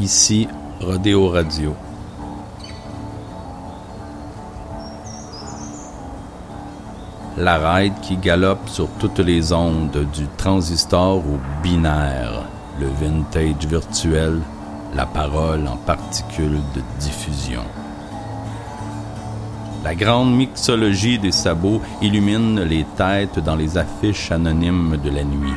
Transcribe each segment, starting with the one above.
Ici, Rodéo Radio. La ride qui galope sur toutes les ondes du transistor au binaire, le vintage virtuel, la parole en particules de diffusion. La grande mixologie des sabots illumine les têtes dans les affiches anonymes de la nuit.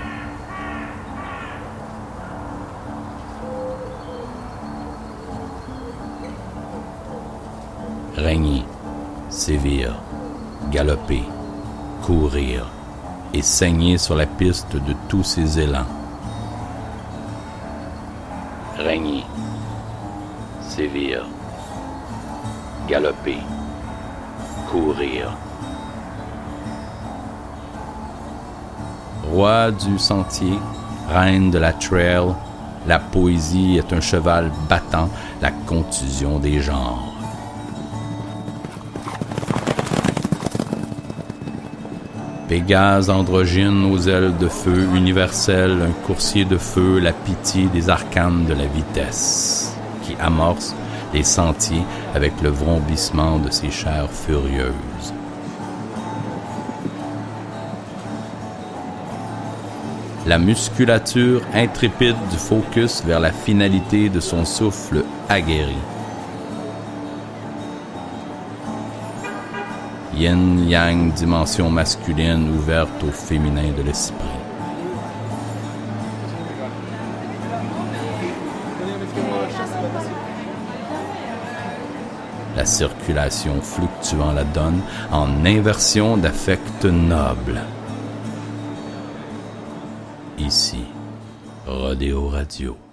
Régner, sévir, galoper, courir et saigner sur la piste de tous ces élans. Régner, sévir, galoper, courir. Roi du sentier, reine de la trail, la poésie est un cheval battant la contusion des genres. Pégase androgyne aux ailes de feu, universel, un coursier de feu, la pitié des arcanes de la vitesse, qui amorce les sentiers avec le vrombissement de ses chairs furieuses. La musculature intrépide du focus vers la finalité de son souffle aguerri. Yin-yang dimension masculine ouverte au féminin de l'esprit. La circulation fluctuant la donne en inversion d'affect noble. Ici, Rodéo Radio.